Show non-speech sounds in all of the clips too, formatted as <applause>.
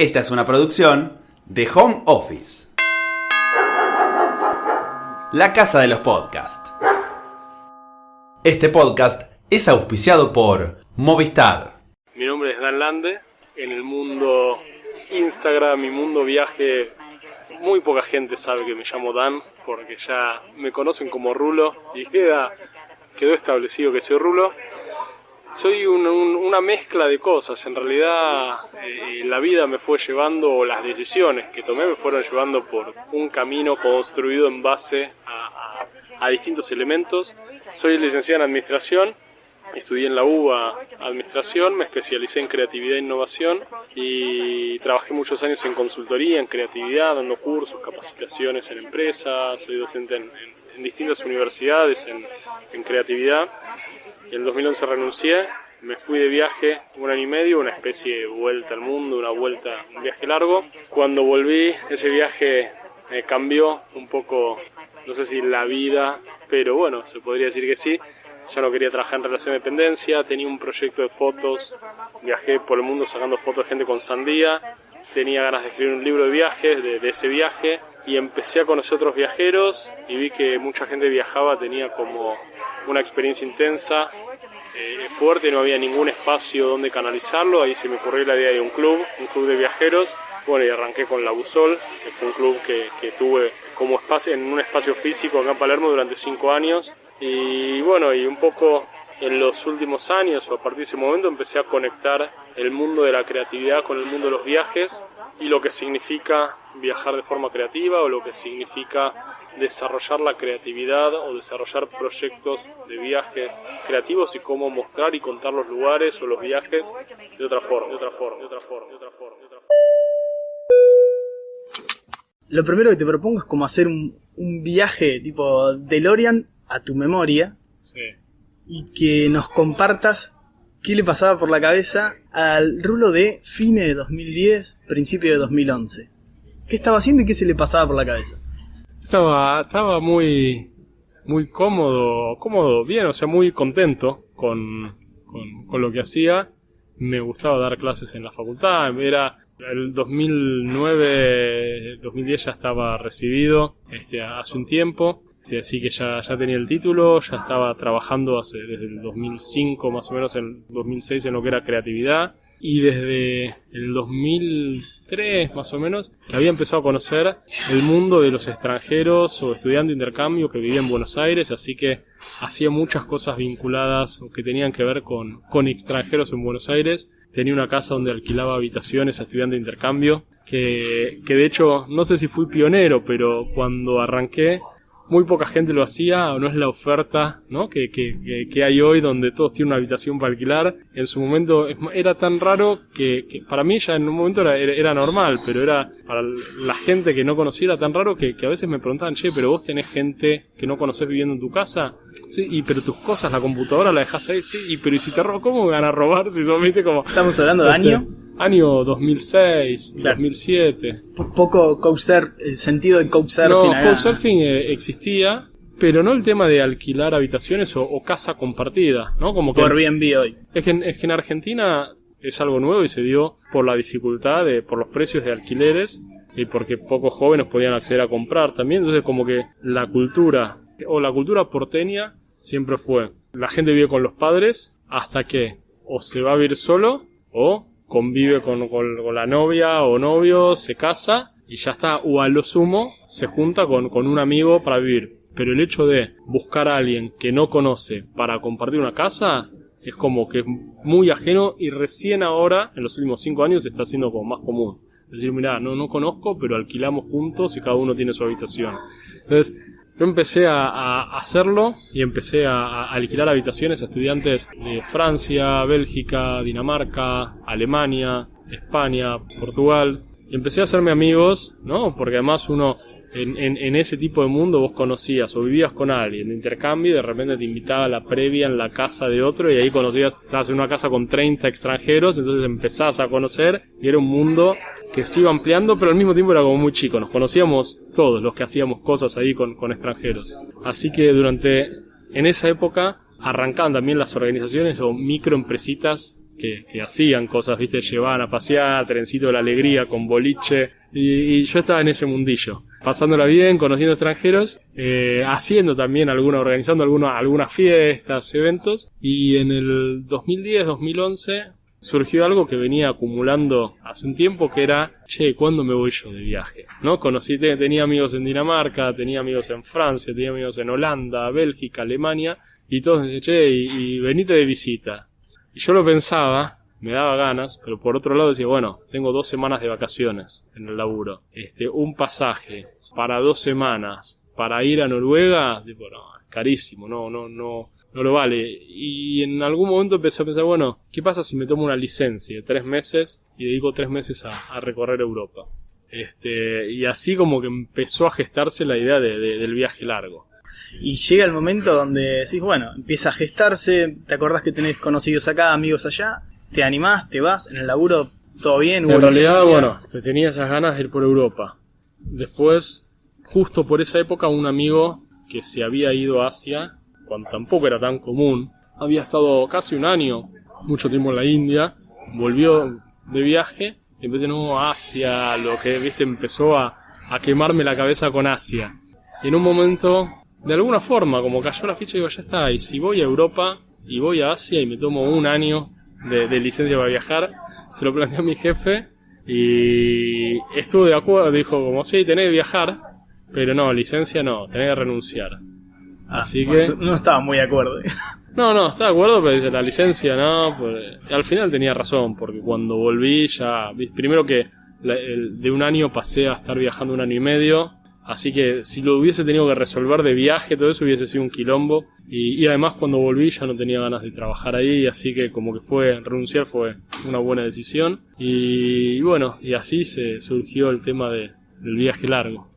Esta es una producción de Home Office. La casa de los podcasts. Este podcast es auspiciado por Movistar. Mi nombre es Dan Lande. En el mundo Instagram y mundo viaje, muy poca gente sabe que me llamo Dan, porque ya me conocen como Rulo y queda, quedó establecido que soy Rulo. Soy una mezcla de cosas. En realidad, eh, la vida me fue llevando, o las decisiones que tomé me fueron llevando por un camino construido en base a, a distintos elementos. Soy licenciado en Administración Estudié en la UBA Administración, me especialicé en creatividad e innovación y trabajé muchos años en consultoría, en creatividad, dando cursos, capacitaciones en empresas, soy docente en, distintas universidades en, creatividad. El 2011 renuncié, me fui de viaje un año y medio, una especie de vuelta al mundo, una vuelta, un viaje largo. Cuando volví, ese viaje me cambió un poco, no sé si la vida, pero bueno, se podría decir que sí ya no quería trabajar en relación de dependencia, tenía un proyecto de fotos, viajé por el mundo sacando fotos de gente con sandía, tenía ganas de escribir un libro de viajes, de, ese viaje, y empecé a conocer otros viajeros y vi que mucha gente viajaba, tenía como una experiencia intensa, eh, fuerte, no había ningún espacio donde canalizarlo, ahí se me ocurrió la idea de un club, un club de viajeros, bueno, y arranqué con La Busol, que fue un club que, que tuve como espacio, en un espacio físico acá en Palermo durante cinco años, y bueno, y un poco en los últimos años o a partir de ese momento empecé a conectar el mundo de la creatividad con el mundo de los viajes y lo que significa viajar de forma creativa o lo que significa desarrollar la creatividad o desarrollar proyectos de viajes creativos y cómo mostrar y contar los lugares o los viajes de otra forma, de otra forma, de otra forma, de otra forma. De otra forma. Lo primero que te propongo es como hacer un, un viaje tipo DeLorean a tu memoria y que nos compartas qué le pasaba por la cabeza al rulo de fines de 2010, principio de 2011. ¿Qué estaba haciendo y qué se le pasaba por la cabeza? Estaba, estaba muy, muy cómodo, cómodo, bien, o sea, muy contento con, con, lo que hacía. Me gustaba dar clases en la facultad, era el 2009, 2010 ya estaba recibido, este, hace un tiempo. Este, así que ya, ya tenía el título, ya estaba trabajando hace, desde el 2005 más o menos, en 2006 en lo que era creatividad. Y desde el 2003 más o menos, que había empezado a conocer el mundo de los extranjeros o estudiantes de intercambio que vivían en Buenos Aires, así que hacía muchas cosas vinculadas o que tenían que ver con, con extranjeros en Buenos Aires. Tenía una casa donde alquilaba habitaciones a estudiantes de intercambio, que, que de hecho no sé si fui pionero, pero cuando arranqué muy poca gente lo hacía, o no es la oferta ¿no? que, que, que, hay hoy donde todos tienen una habitación para alquilar. En su momento era tan raro que, que para mí ya en un momento era, era, normal, pero era para la gente que no conocía era tan raro que, a veces me preguntaban, che, pero vos tenés gente que no conoces viviendo en tu casa, sí, y pero tus cosas, la computadora la dejas ahí, sí, y pero y si te robo, ¿cómo me van a robar si son, viste, como... Estamos hablando de año año 2006, 2007. Poco couchsurfing, el sentido de couchsurfing. No, couchsurfing eh, existía, pero no el tema de alquilar habitaciones o, casa compartida, ¿no? Como que por Airbnb hoy. Es que, es que en Argentina es algo nuevo y se dio por la dificultad de, por los precios de alquileres y porque pocos jóvenes podían acceder a comprar también. Entonces como que la cultura o la cultura porteña siempre fue la gente vive con los padres hasta que o se va a vivir solo o convive con, con, la novia o novio, se casa y ya está, o a lo sumo se junta con, con un amigo para vivir. Pero el hecho de buscar a alguien que no conoce para compartir una casa es como que es muy ajeno y recién ahora, en los últimos cinco años, se está haciendo como más común. Es decir, mira, no, no conozco, pero alquilamos juntos y cada uno tiene su habitación. Entonces, yo empecé a, hacerlo y empecé a, alquilar habitaciones a estudiantes de Francia, Bélgica, Dinamarca, Alemania, España, Portugal. Y empecé a hacerme amigos, ¿no? Porque además uno en, en, ese tipo de mundo vos conocías o vivías con alguien de intercambio y de repente te invitaba a la previa en la casa de otro y ahí conocías, estabas en una casa con 30 extranjeros, entonces empezás a conocer y era un mundo que se iba ampliando, pero al mismo tiempo era como muy chico. Nos conocíamos todos los que hacíamos cosas ahí con, con extranjeros. Así que durante, en esa época, arrancaban también las organizaciones o microempresitas que, que hacían cosas, viste, llevaban a pasear, trencito de la alegría con boliche, y, y yo estaba en ese mundillo, pasándola bien, conociendo extranjeros, eh, haciendo también alguna, organizando alguna, algunas fiestas, eventos, y en el 2010, 2011, surgió algo que venía acumulando hace un tiempo que era, che, ¿cuándo me voy yo de viaje? ¿No? Conocí, te- tenía amigos en Dinamarca, tenía amigos en Francia, tenía amigos en Holanda, Bélgica, Alemania, y todos decían, che, y, y venite de visita. Y yo lo pensaba, me daba ganas, pero por otro lado decía, bueno, tengo dos semanas de vacaciones en el laburo. Este, un pasaje para dos semanas para ir a Noruega, tipo, no, carísimo, no, no, no, no lo vale. Y en algún momento empecé a pensar, bueno, ¿qué pasa si me tomo una licencia de tres meses y dedico tres meses a, a recorrer Europa? Este, y así como que empezó a gestarse la idea de- de- del viaje largo. Y llega el momento donde decís, bueno, empieza a gestarse, te acordás que tenés conocidos acá, amigos allá, te animás, te vas, en el laburo todo bien, En realidad, licencia. bueno, te tenía esas ganas de ir por Europa. Después, justo por esa época, un amigo que se había ido a Asia, cuando tampoco era tan común, había estado casi un año, mucho tiempo en la India, volvió de viaje y empecé, no, Asia, lo que, viste, empezó a, a quemarme la cabeza con Asia. Y en un momento, de alguna forma, como cayó la ficha, digo, ya está, y si voy a Europa y voy a Asia y me tomo un año de, de licencia para viajar, se lo planteé a mi jefe y estuvo de acuerdo, dijo como, sí, tenés que viajar, pero no, licencia no, tenés que renunciar. Ah, Así bueno, que... no estaba muy de acuerdo. <laughs> No, no, está de acuerdo, pero dice, la licencia no. Pues, al final tenía razón, porque cuando volví ya. Primero que la- el- de un año pasé a estar viajando un año y medio. Así que si lo hubiese tenido que resolver de viaje, todo eso hubiese sido un quilombo. Y, y además cuando volví ya no tenía ganas de trabajar ahí, así que como que fue, renunciar fue una buena decisión. Y, y bueno, y así se surgió el tema de, del viaje largo.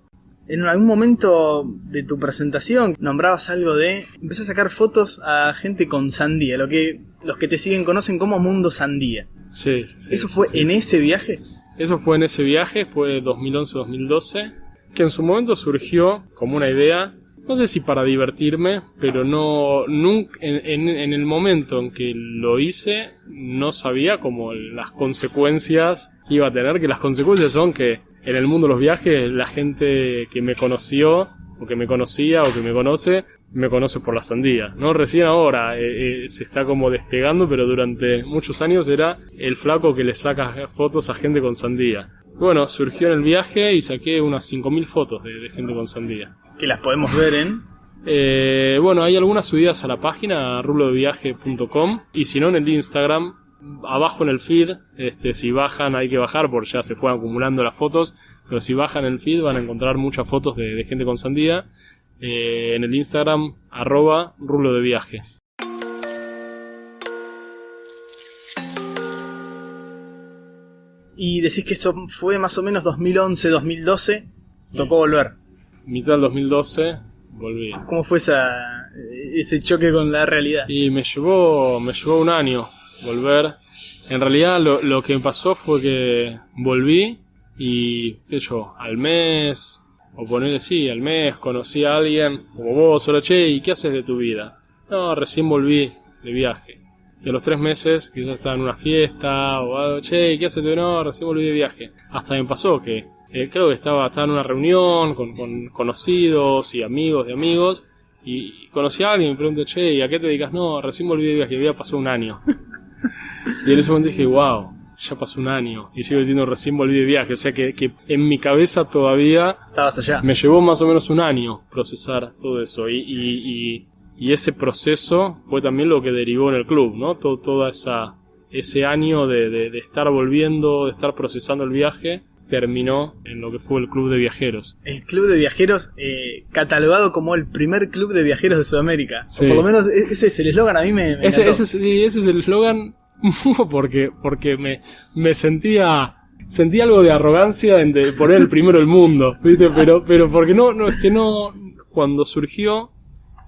En algún momento de tu presentación nombrabas algo de empecé a sacar fotos a gente con sandía, lo que los que te siguen conocen como Mundo Sandía. Sí, sí, sí, ¿Eso fue sí. en ese viaje? Eso fue en ese viaje, fue 2011-2012, que en su momento surgió como una idea, no sé si para divertirme, pero no, nunca, en, el momento en que lo hice, no sabía como las consecuencias que iba a tener, que las consecuencias son que en el mundo de los viajes la gente que me conoció, o que me conocía, o que me conoce, me conoce por la sandía, ¿no? Recién ahora eh, eh, se está como despegando, pero durante muchos años era el flaco que le saca fotos a gente con sandía. Bueno, surgió en el viaje y saqué unas 5.000 fotos de, de gente con sandía. Que las podemos ver en Eh, bueno, hay algunas subidas a la página rulodeviaje.com y si no en el Instagram, abajo en el feed, este, si bajan hay que bajar porque ya se fueron acumulando las fotos, pero si bajan el feed van a encontrar muchas fotos de, de gente con sandía eh, en el Instagram arroba rulo de viaje. Y decís que eso fue más o menos 2011, 2012, tocó volver. Mitad del 2012 volví. ¿Cómo fue esa ese choque con la realidad? Y me llevó, me llevó un año volver. En realidad lo, lo que me pasó fue que volví y, qué yo, al mes, o ponerle sí, al mes conocí a alguien como vos, solo che, ¿y qué haces de tu vida? No, recién volví de viaje. Y a los tres meses, quizás estaba en una fiesta, o algo, che, ¿qué haces de No, recién volví de viaje. Hasta me pasó que eh, creo que estaba, estaba en una reunión con, con conocidos y amigos de amigos, y conocí a alguien y me pregunté, che, ¿y a qué te dedicas? No, recién volví de viaje, había pasado un año. y en ese momento dije, wow, ya pasó un año. Y sigo diciendo, recién volví de viaje. O sea que, que en mi cabeza todavía Estabas allá. me llevó más o menos un año procesar todo eso. Y, y, y, y ese proceso fue también lo que derivó en el club, ¿no? Todo, toda esa, ese año de, de, de estar volviendo, de estar procesando el viaje, terminó en lo que fue el club de viajeros. El club de viajeros, eh, catalogado como el primer club de viajeros de Sudamérica. Sí. O por lo menos e- ese es el eslogan, a mí me, me Ese, ese, es- sí, ese es el eslogan <laughs> porque, porque me, me sentía sentí algo de arrogancia en de poner el primero del mundo, ¿viste? Pero, pero porque no, no, es que no, cuando surgió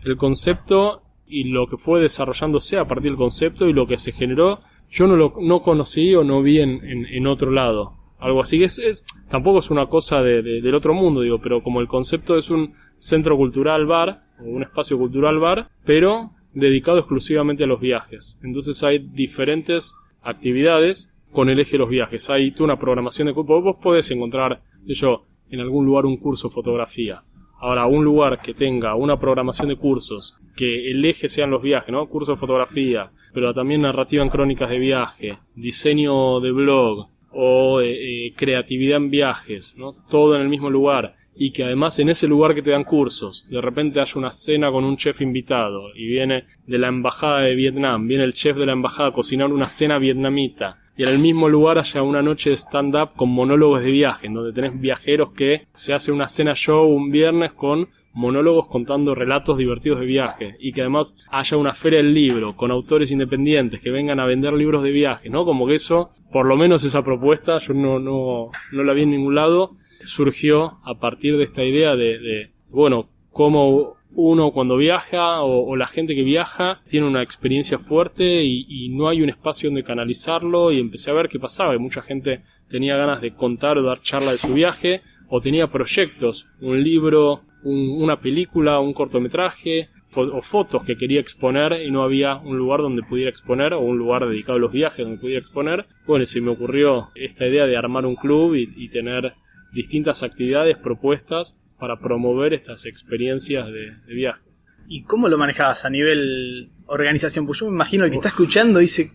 el concepto y lo que fue desarrollándose a partir del concepto y lo que se generó, yo no lo no conocí o no vi en, en, otro lado. Algo así es, es, tampoco es una cosa de, de- del otro mundo, digo, pero como el concepto es un centro cultural bar, o un espacio cultural bar, pero dedicado exclusivamente a los viajes. Entonces hay diferentes actividades con el eje de los viajes. Hay tú una programación de. Vos podés encontrar, yo, en algún lugar un curso de fotografía. Ahora, un lugar que tenga una programación de cursos, que el eje sean los viajes, ¿no? Curso de fotografía, pero también narrativa en crónicas de viaje, diseño de blog o eh, eh, creatividad en viajes, ¿no? Todo en el mismo lugar y que además en ese lugar que te dan cursos, de repente hay una cena con un chef invitado y viene de la embajada de Vietnam, viene el chef de la embajada a cocinar una cena vietnamita y en el mismo lugar haya una noche de stand-up con monólogos de viaje, en donde tenés viajeros que se hace una cena show un viernes con monólogos contando relatos divertidos de viaje y que además haya una feria del libro con autores independientes que vengan a vender libros de viaje, ¿no? Como que eso, por lo menos esa propuesta, yo no, no, no la vi en ningún lado surgió a partir de esta idea de, bueno, cómo uno cuando viaja o, la gente que viaja tiene una experiencia fuerte y, no hay un espacio donde canalizarlo y empecé a ver qué pasaba y mucha gente tenía ganas de contar o dar charla de su viaje o tenía proyectos, un libro, una película, un cortometraje o, fotos que quería exponer y no había un lugar donde pudiera exponer o un lugar dedicado a los viajes donde pudiera exponer. Bueno, se me ocurrió esta idea de armar un club y tener distintas actividades propuestas para promover estas experiencias de, viaje. ¿Y cómo lo manejabas a nivel organización? Pues yo me imagino el que está escuchando dice,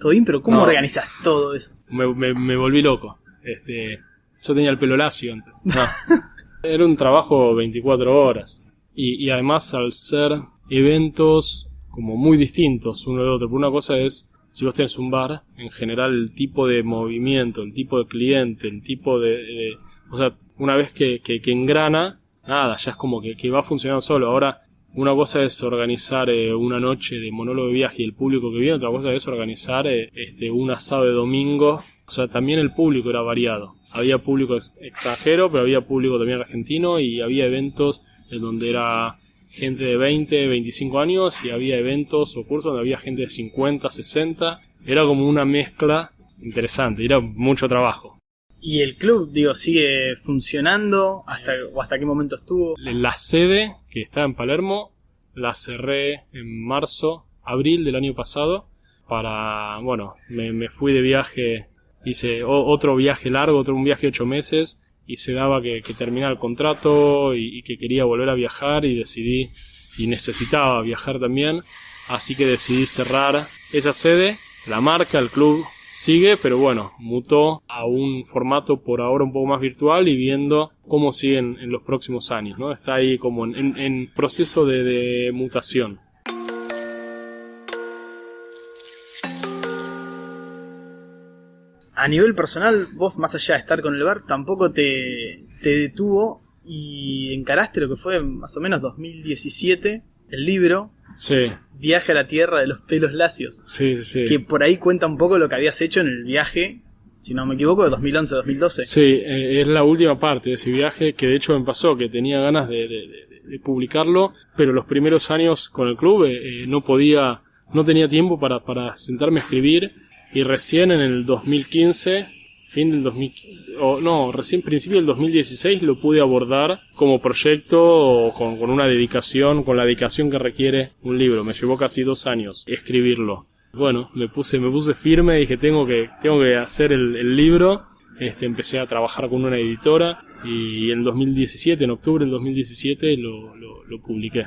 todo bien, pero ¿cómo organizas todo eso? Me, volví loco. Este, yo tenía el pelo lacio antes. <laughs> Era un trabajo 24 horas. Y, y, además al ser eventos como muy distintos uno del otro. Por una cosa es si vos tenés un bar, en general el tipo de movimiento, el tipo de cliente, el tipo de... o sea, una vez que, que, engrana, nada, ya es como que, que, va funcionando solo. Ahora, una cosa es organizar eh, una noche de monólogo de viaje y el público que viene, otra cosa es organizar eh, este, un asado de domingo. O sea, también el público era variado. Había público extranjero, pero había público también argentino y había eventos en donde era gente de 20, 25 años y había eventos o cursos donde había gente de 50, 60. Era como una mezcla interesante, era mucho trabajo. ¿Y el club, digo, sigue funcionando? ¿Hasta, ¿O hasta qué momento estuvo? La sede, que está en Palermo, la cerré en marzo, abril del año pasado. Para, bueno, me, fui de viaje, hice otro viaje largo, otro un viaje de ocho meses y se daba que, que terminaba el contrato y, que quería volver a viajar y decidí y necesitaba viajar también, así que decidí cerrar esa sede, la marca, el club sigue, pero bueno, mutó a un formato por ahora un poco más virtual y viendo cómo siguen en los próximos años, ¿no? Está ahí como en, proceso de mutación. a nivel personal, vos más allá de estar con el bar, tampoco te, detuvo y encaraste lo que fue más o menos 2017, el libro. Sí. Viaje a la Tierra de los pelos lacios. Sí, sí. Que por ahí cuenta un poco lo que habías hecho en el viaje, si no me equivoco, de 2011-2012. Sí, eh, es la última parte de ese viaje que de hecho me pasó, que tenía ganas de, publicarlo, pero los primeros años con el club eh, eh, no podía, no tenía tiempo para, para sentarme a escribir y recién en el 2015, fin del 2000, o no, recién principio del 2016 lo pude abordar como proyecto con, con una dedicación, con la dedicación que requiere un libro. Me llevó casi dos años escribirlo. Bueno, me puse, me puse firme, dije tengo que, tengo que hacer el, el libro. Este, empecé a trabajar con una editora y en 2017, en octubre del 2017, lo, lo, lo publiqué.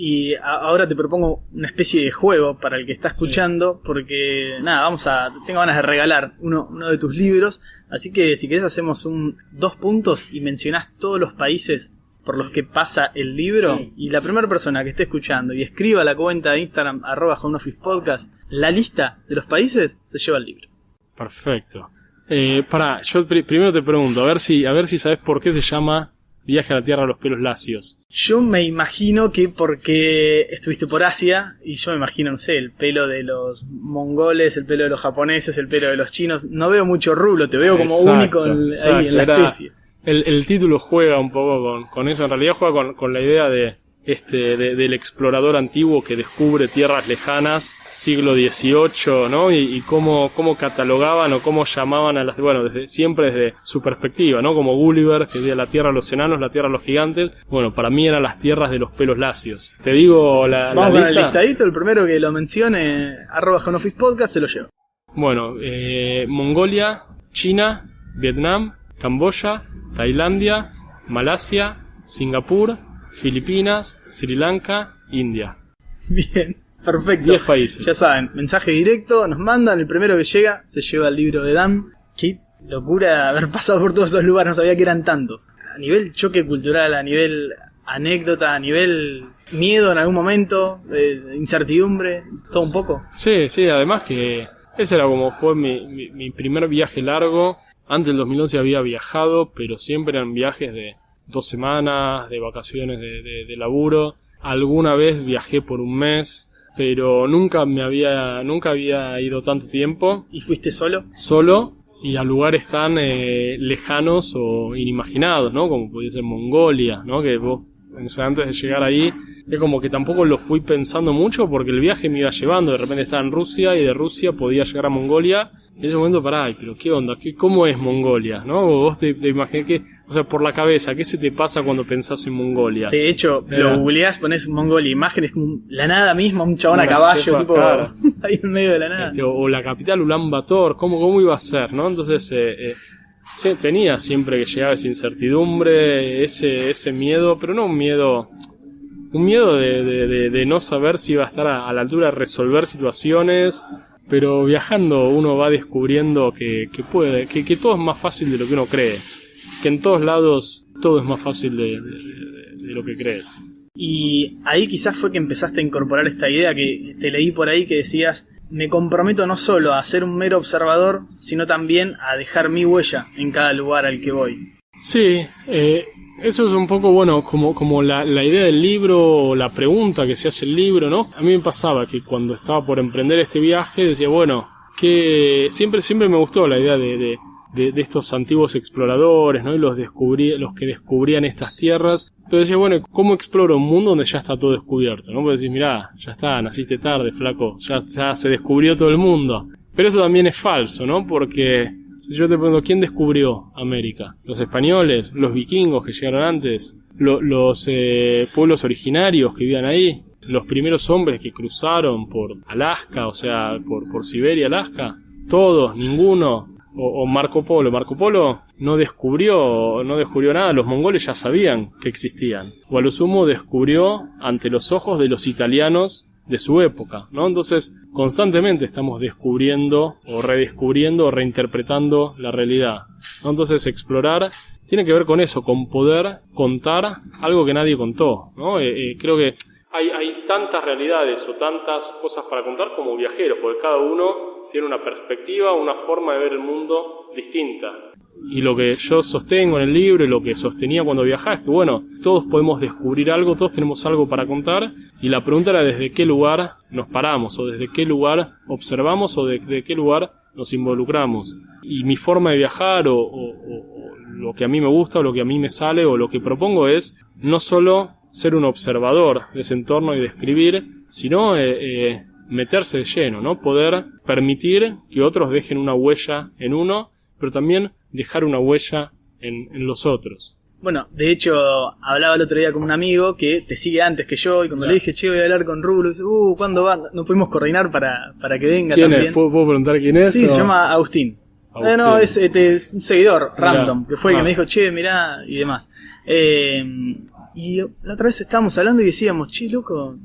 Y ahora te propongo una especie de juego para el que está escuchando, porque nada, vamos a. Tengo ganas de regalar uno, uno de tus libros. Así que si querés, hacemos un dos puntos y mencionás todos los países por los que pasa el libro. Y la primera persona que esté escuchando y escriba la cuenta de Instagram, arroba Podcast, la lista de los países, se lleva el libro. Perfecto. Eh, para, yo primero te pregunto, a ver si, a ver si sabes por qué se llama Viaje a la Tierra a los pelos lacios. Yo me imagino que porque estuviste por Asia, y yo me imagino, no sé, el pelo de los mongoles, el pelo de los japoneses, el pelo de los chinos. No veo mucho rulo, te veo como único ahí en la especie. El, título juega un poco con, eso, en realidad juega con la idea de, este, del explorador antiguo que descubre tierras lejanas, siglo XVIII, ¿no? Y, cómo, cómo catalogaban o cómo llamaban a las, bueno, desde, siempre desde su perspectiva, ¿no? Como Gulliver, que veía la tierra a los enanos, la tierra a los gigantes. Bueno, para mí eran las tierras de los pelos lacios. Te digo la, Vamos la lista. el listadito, el primero que lo mencione, arroba Podcast, se lo lleva. Bueno, eh, Mongolia, China, Vietnam, Camboya, Tailandia, Malasia, Singapur, Filipinas, Sri Lanka, India. <laughs> Bien, perfecto. 10 países. Ya saben, mensaje directo, nos mandan, el primero que llega se lleva el libro de Dan. Qué locura haber <laughs> pasado por todos esos lugares, no sabía que eran tantos. A nivel choque cultural, a nivel anécdota, a nivel miedo en algún momento, eh, incertidumbre, todo un poco. Sí, sí, además que ese era como fue mi, mi, mi primer viaje largo. Antes del 2011 había viajado, pero siempre eran viajes de dos semanas, de vacaciones de, de, de laburo. Alguna vez viajé por un mes, pero nunca me había, nunca había ido tanto tiempo ¿Y fuiste solo? solo y a lugares tan eh, lejanos o inimaginados, ¿no? Como podía ser Mongolia, ¿no? Que vos, o sea, antes de llegar ahí, es como que tampoco lo fui pensando mucho porque el viaje me iba llevando. De repente estaba en Rusia y de Rusia podía llegar a Mongolia. En ese momento, pará, ay, pero ¿qué onda? ¿Qué, ¿Cómo es Mongolia? ¿No? Vos te, te imaginas que, o sea, por la cabeza, ¿qué se te pasa cuando pensás en Mongolia? De hecho, Era- lo googleás, pones Mongolia, imágenes como la nada misma, un chabón a caballo, tipo <laughs> ahí en medio de la nada. Este, o, o la capital Ulan Bator, ¿cómo, cómo iba a ser? ¿no? Entonces, eh, eh, sí, tenía siempre que llegaba esa incertidumbre, ese, ese miedo, pero no un miedo, un miedo de, de- no saber si iba a estar a, a la altura de resolver situaciones, pero viajando uno va descubriendo que, que puede, que, que todo es más fácil de lo que uno cree, que en todos lados todo es más fácil de lo que crees. Y ahí quizás fue que empezaste a incorporar esta idea que te leí por ahí que decías, me comprometo no solo a ser un mero observador, sino también a dejar mi huella en cada lugar al que voy. Sí, eh, eso es un poco, bueno, como, como la, la idea del libro la pregunta que se hace el libro, ¿no? A mí me pasaba que cuando estaba por emprender este viaje decía, bueno, que siempre, siempre me gustó la idea de, de, de- estos antiguos exploradores, ¿no? Y los, descubrí, los que descubrían estas tierras. Pero decía, bueno, ¿cómo exploro un mundo donde ya está todo descubierto? ¿no? Porque decís, mirá, ya está, naciste tarde, flaco, ya, ya se descubrió todo el mundo. Pero eso también es falso, ¿no? Porque si yo te pregunto, ¿quién descubrió América? ¿Los españoles? ¿Los vikingos que llegaron antes? ¿Lo- ¿Los eh, pueblos originarios que vivían ahí? ¿Los primeros hombres que cruzaron por Alaska, o sea, por, por Siberia, Alaska? ¿Todos? ¿Ninguno? O, Marco Polo. Marco Polo no descubrió, no descubrió nada, los mongoles ya sabían que existían. O a lo sumo descubrió ante los ojos de los italianos de su época, ¿no? Entonces, constantemente estamos descubriendo o redescubriendo o reinterpretando la realidad. Entonces, explorar tiene que ver con eso, con poder contar algo que nadie contó, ¿no? Eh, eh, creo que hay, hay tantas realidades o tantas cosas para contar como viajeros, porque cada uno tiene una perspectiva, una forma de ver el mundo distinta. Y lo que yo sostengo en el libro y lo que sostenía cuando viajaba es que, bueno, todos podemos descubrir algo, todos tenemos algo para contar, y la pregunta era desde qué lugar nos paramos, o desde qué lugar observamos, o desde qué lugar nos involucramos. Y mi forma de viajar, o, lo que a mí me gusta, o lo que a mí me sale, o lo que propongo es no solo ser un observador de ese entorno y describir, sino eh, eh, meterse de lleno, ¿no? Poder permitir que otros dejen una huella en uno, pero también dejar una huella en, en los otros. Bueno, de hecho, hablaba el otro día con un amigo que te sigue antes que yo y cuando Claro. le dije, che, voy a hablar con Rulo, dice, uh, ¿cuándo va? No pudimos coordinar para, para que venga ¿Quién también. es? ¿Puedo, puedo preguntar quién es? Sí, o- se llama Agustín. Agustín. Eh, no, es, este, es un seguidor Mirá. random, que fue el Ah. que me dijo, che, mirá, y demás. Eh, y la otra vez estábamos hablando y decíamos, che, loco,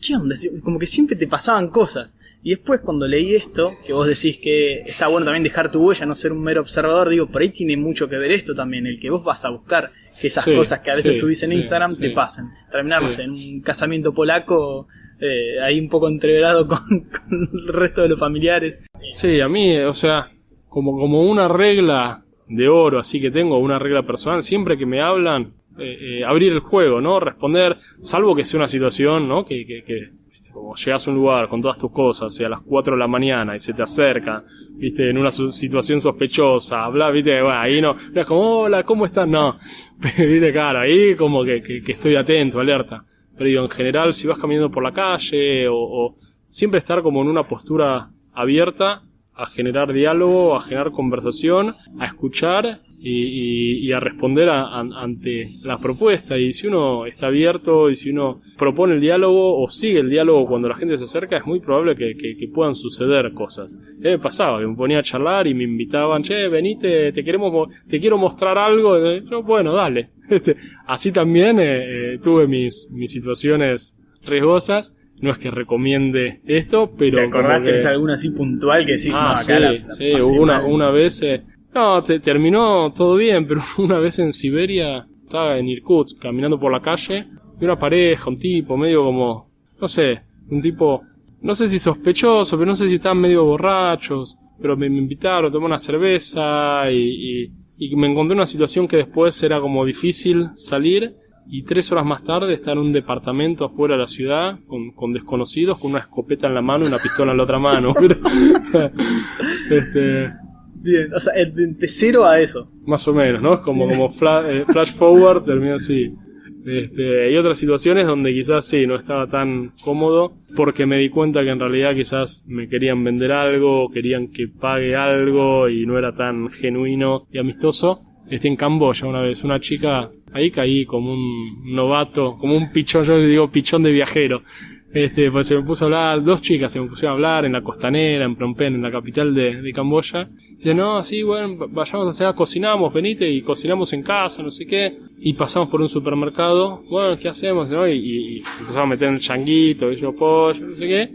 ¿qué, onda? Como que siempre te pasaban cosas. Y después cuando leí esto, que vos decís que está bueno también dejar tu huella, no ser un mero observador, digo, por ahí tiene mucho que ver esto también, el que vos vas a buscar que esas Sí, cosas que a veces sí, subís en sí, Instagram te pasen. Sé, en un casamiento polaco, eh, ahí un poco entreverado <laughs> con, con el resto de los familiares. Sí, a mí, o sea, como, como una regla de oro, así que tengo una regla personal, siempre que me hablan, eh, eh, abrir el juego, ¿no? Responder, salvo que sea una situación, ¿no? Que, que, que viste, como llegas a un lugar con todas tus cosas, y a las 4 de la mañana y se te acerca, viste, en una situación sospechosa, habla, viste, bueno, ahí no, no es como, hola, ¿cómo estás? No, <laughs> viste, claro, ahí como que, que, estoy atento, alerta. Pero digo, en general, si vas caminando por la calle o siempre estar como en una postura abierta a generar diálogo, a generar conversación, a escuchar y, a responder ante las propuestas. Y si uno está abierto y si uno propone el diálogo o sigue el diálogo cuando la gente se acerca, es muy probable que, puedan suceder cosas. Eh, me pasaba que me ponía a charlar y me invitaban, che, venite, te, queremos, te quiero mostrar algo. Yo, bueno, dale. <laughs> Este, así también eh, eh, tuve mis, mis situaciones riesgosas no es que recomiende esto, pero. ¿Te acordaste de alguna así puntual que decís, ah, sí, sí, una, una vez no, te, terminó todo bien, pero <laughs> una vez en Siberia estaba en Irkutsk caminando por la calle y una pareja, un tipo medio como, no sé, un tipo, no sé si sospechoso, pero no sé si estaban medio borrachos, pero me, invitaron, tomé una cerveza y, me encontré en una situación que después era como difícil salir y tres horas más tarde estar en un departamento afuera de la ciudad con, con, desconocidos con una escopeta en la mano y una pistola en la otra mano. <laughs> <laughs> este, Bien, o sea, de, cero a eso. Más o menos, ¿no? Como, como eh, flash forward termina así. Este, otras situaciones donde quizás sí, no estaba tan cómodo porque me di cuenta que en realidad quizás me querían vender algo, querían que pague algo y no era tan genuino y amistoso. Este en Camboya una vez, una chica, ahí caí como un novato, como un pichón, yo le digo pichón de viajero. Este, pues se me puso a hablar, dos chicas se me pusieron a hablar en la costanera, en Phnom Penh, en la capital de, de Camboya. Dice, no, sí, bueno, vayamos a hacer, cocinamos, venite y cocinamos en casa, no sé qué. Y pasamos por un supermercado, bueno, ¿qué hacemos? Y, empezamos a meter el changuito, y pollo, no sé qué.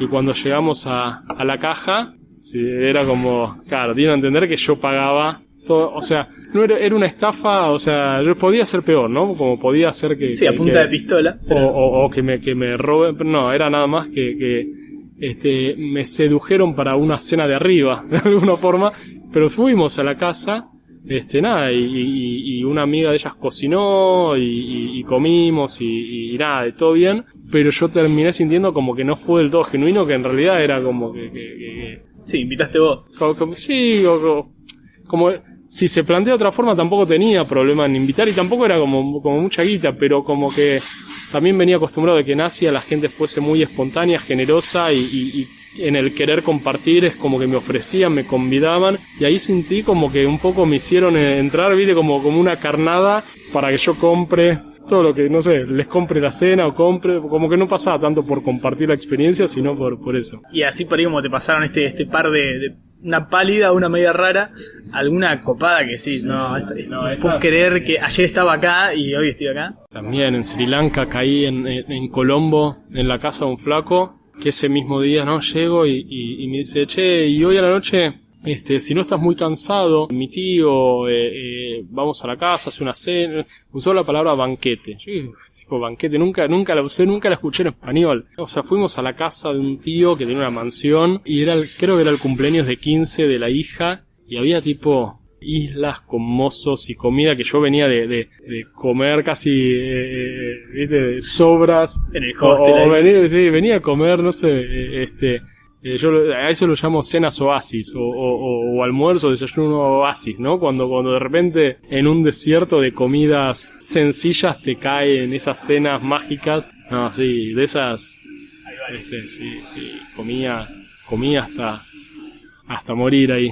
Y cuando llegamos a, a la caja, era como, claro, dieron a entender que yo pagaba todo, o sea, no era, era, una estafa, o sea, podía ser peor, ¿no? Como podía ser que... Sí, a punta de pistola. O, que, me, que me roben, pero no, era nada más que, que este, me sedujeron para una cena de arriba, <laughs> de alguna forma, pero fuimos a la casa, este, nada, y, una amiga de ellas cocinó y, comimos y, nada, de todo bien, pero yo terminé sintiendo como que no fue del todo genuino, que en realidad era como que... sí, invitaste vos. sí, como si se plantea de otra forma tampoco tenía problema en invitar y tampoco era como, como mucha guita, pero como que también venía acostumbrado de que en Asia la gente fuese muy espontánea, generosa y, en el querer compartir es como que me ofrecían, me convidaban y ahí sentí como que un poco me hicieron entrar, viste, como, como una carnada para que yo compre todo lo que, no sé, les compre la cena o compre, como que no pasaba tanto por compartir la experiencia, sino por, por eso. Y así por ahí como te pasaron este, este par de una pálida, una media rara, alguna copada que sí, no, puedo creer que ayer estaba acá y hoy estoy acá. También en Sri Lanka caí en, en, Colombo, en la casa de un flaco, que ese mismo día, ¿no? Llego y, y, me dice, che, y hoy a la noche, este, si no estás muy cansado, mi tío, eh, eh, vamos a la casa, hace una cena, usó la palabra banquete tipo banquete, nunca, nunca la usé, nunca la escuché en español. O sea, fuimos a la casa de un tío que tenía una mansión y era el, creo que era el cumpleaños de 15 de la hija y había tipo islas con mozos y comida que yo venía de, de, comer casi eh, eh ¿viste? sobras en el hostel venía, sí, venía a comer no sé eh, este eh, yo a eso lo llamo cenas oasis o, o, o, almuerzo, desayuno oasis, ¿no? Cuando, cuando de repente en un desierto de comidas sencillas te caen esas cenas mágicas. No, sí, de esas, este, sí, sí, comía, comía hasta, hasta morir ahí.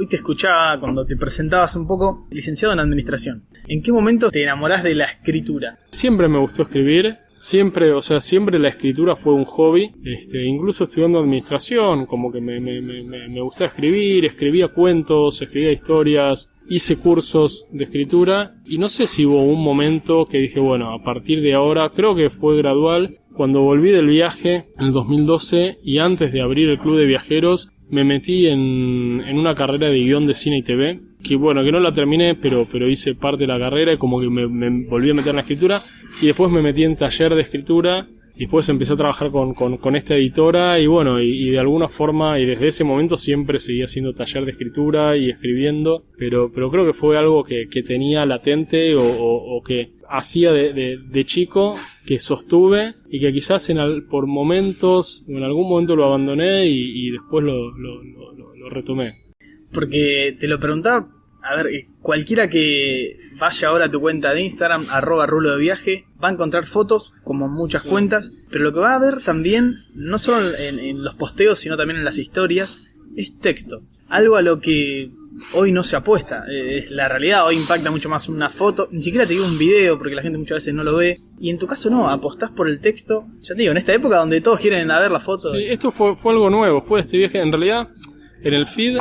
Hoy te escuchaba cuando te presentabas un poco, licenciado en administración. ¿En qué momento te enamorás de la escritura? Siempre me gustó escribir, siempre, o sea, siempre la escritura fue un hobby, este, incluso estudiando administración, como que me, me, gustaba escribir, escribía cuentos, escribía historias, hice cursos de escritura y no sé si hubo un momento que dije, bueno, a partir de ahora, creo que fue gradual, cuando volví del viaje en el 2012 y antes de abrir el club de viajeros, me metí en, en una carrera de guion de cine y TV, que bueno, que no la terminé, pero, pero hice parte de la carrera y como que me, volví a meter en la escritura, y después me metí en taller de escritura, y después empecé a trabajar con, con, con esta editora y bueno, y, de alguna forma y desde ese momento siempre seguí haciendo taller de escritura y escribiendo, pero, pero creo que fue algo que, que tenía latente o, o, que hacía de, de, de, chico, que sostuve y que quizás en por momentos, en algún momento lo abandoné y, y después lo, lo, lo, lo retomé. Porque te lo preguntaba A ver, eh, cualquiera que vaya ahora a tu cuenta de Instagram, arroba rulo de viaje, va a encontrar fotos, como muchas cuentas, pero lo que va a ver también, no solo en, en los posteos, sino también en las historias, es texto. Algo a lo que hoy no se apuesta. Eh, la realidad hoy impacta mucho más una foto. Ni siquiera te digo un video porque la gente muchas veces no lo ve. Y en tu caso no, apostás por el texto. Ya te digo, en esta época donde todos quieren ver la foto. Sí, esto fue, fue algo nuevo, fue este viaje. En realidad, en el feed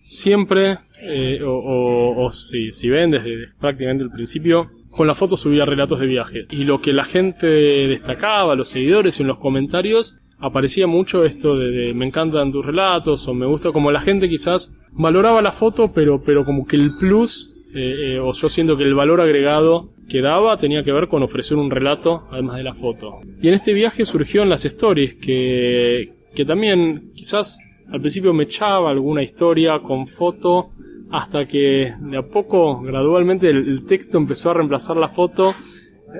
siempre, eh, o, si, si ven desde prácticamente el principio, con la foto subía relatos de viaje. Y lo que la gente destacaba, los seguidores y en los comentarios, aparecía mucho esto de, me encantan tus relatos o me gusta como la gente quizás valoraba la foto pero pero como que el plus eh, eh, o yo siento que el valor agregado que daba tenía que ver con ofrecer un relato además de la foto. Y en este viaje surgió en las stories que que también quizás al principio me echaba alguna historia con foto hasta que de a poco gradualmente el texto empezó a reemplazar la foto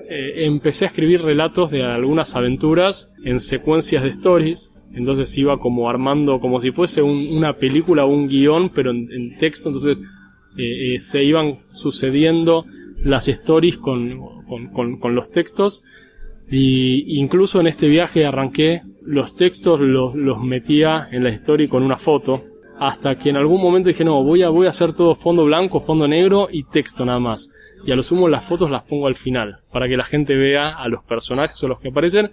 eh, empecé a escribir relatos de algunas aventuras en secuencias de stories. Entonces iba como armando como si fuese una película o un guion, pero en, texto. Entonces eh, eh, se iban sucediendo las stories con, con, los textos. Y incluso en este viaje arranqué los textos, los, los metía en la story con una foto. Hasta que en algún momento dije, no, voy a, voy a hacer todo fondo blanco, fondo negro y texto nada más y a lo sumo las fotos las pongo al final, para que la gente vea a los personajes o los que aparecen,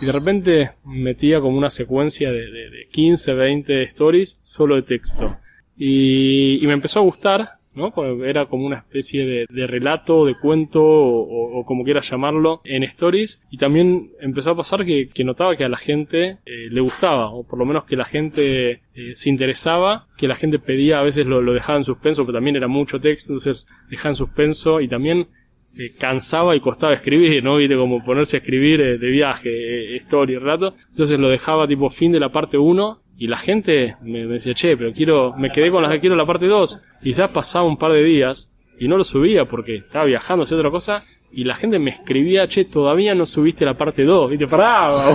y de repente metía como una secuencia de, de, 15, 20 stories solo de texto. Y me empezó a gustar, ¿no? Era como una especie de, relato, de cuento, o, como quieras llamarlo, en stories. Y también empezó a pasar que, que notaba que a la gente eh, le gustaba, o por lo menos que la gente eh, se interesaba, que la gente pedía, a veces lo, lo, dejaba en suspenso, pero también era mucho texto, entonces dejaba en suspenso y también eh, cansaba y costaba escribir, ¿no? Viste, como ponerse a escribir de viaje, story, relato. Entonces lo dejaba tipo fin de la parte 1 y la gente me, decía, che, pero quiero, me quedé con la, quiero la parte 2. Y ya pasaba un par de días y no lo subía porque estaba viajando, hacía otra cosa. Y la gente me escribía, che, todavía no subiste la parte 2. Y te paraba,